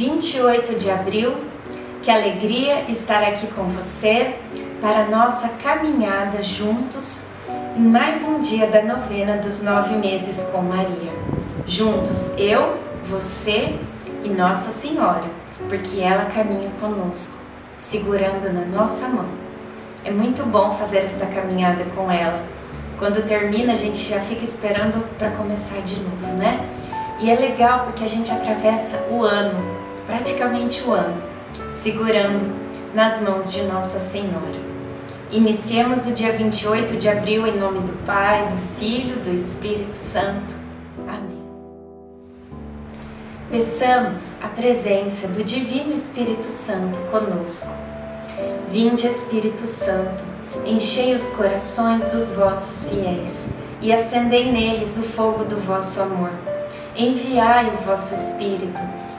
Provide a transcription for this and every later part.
28 de abril. Que alegria estar aqui com você para nossa caminhada juntos em mais um dia da novena dos nove meses com Maria. Juntos, eu, você e Nossa Senhora, porque ela caminha conosco, segurando na nossa mão. É muito bom fazer esta caminhada com ela. Quando termina, a gente já fica esperando para começar de novo, né? E é legal porque a gente atravessa o ano, praticamente o ano, segurando nas mãos de Nossa Senhora. Iniciemos o dia 28 de abril em nome do Pai, do Filho, do Espírito Santo. Amém. Peçamos a presença do Divino Espírito Santo conosco. Vinde, Espírito Santo, enchei os corações dos vossos fiéis e acendei neles o fogo do vosso amor. Enviai o vosso Espírito,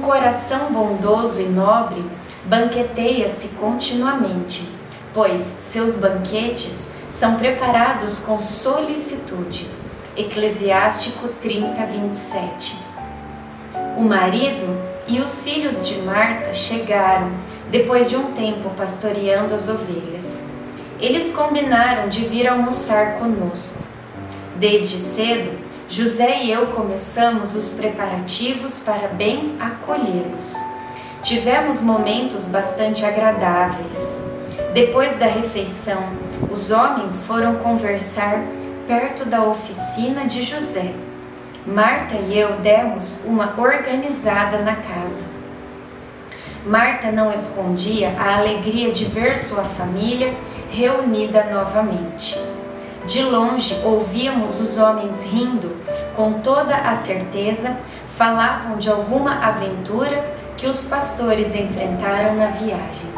Um coração bondoso e nobre banqueteia-se continuamente, pois seus banquetes são preparados com solicitude. Eclesiástico 30, 27. O marido e os filhos de Marta chegaram depois de um tempo pastoreando as ovelhas. Eles combinaram de vir almoçar conosco. Desde cedo, José e eu começamos os preparativos para bem acolhê-los. Tivemos momentos bastante agradáveis. Depois da refeição, os homens foram conversar perto da oficina de José. Marta e eu demos uma organizada na casa. Marta não escondia a alegria de ver sua família reunida novamente. De longe ouvíamos os homens rindo, com toda a certeza falavam de alguma aventura que os pastores enfrentaram na viagem.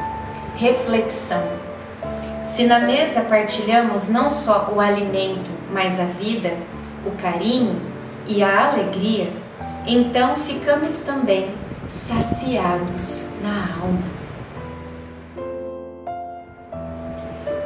Reflexão: se na mesa partilhamos não só o alimento, mas a vida, o carinho e a alegria, então ficamos também saciados na alma.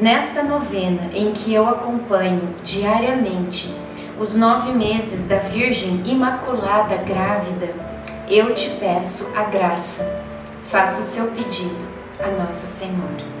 Nesta novena em que eu acompanho diariamente os nove meses da Virgem Imaculada Grávida, eu te peço a graça. Faça o seu pedido a Nossa Senhora.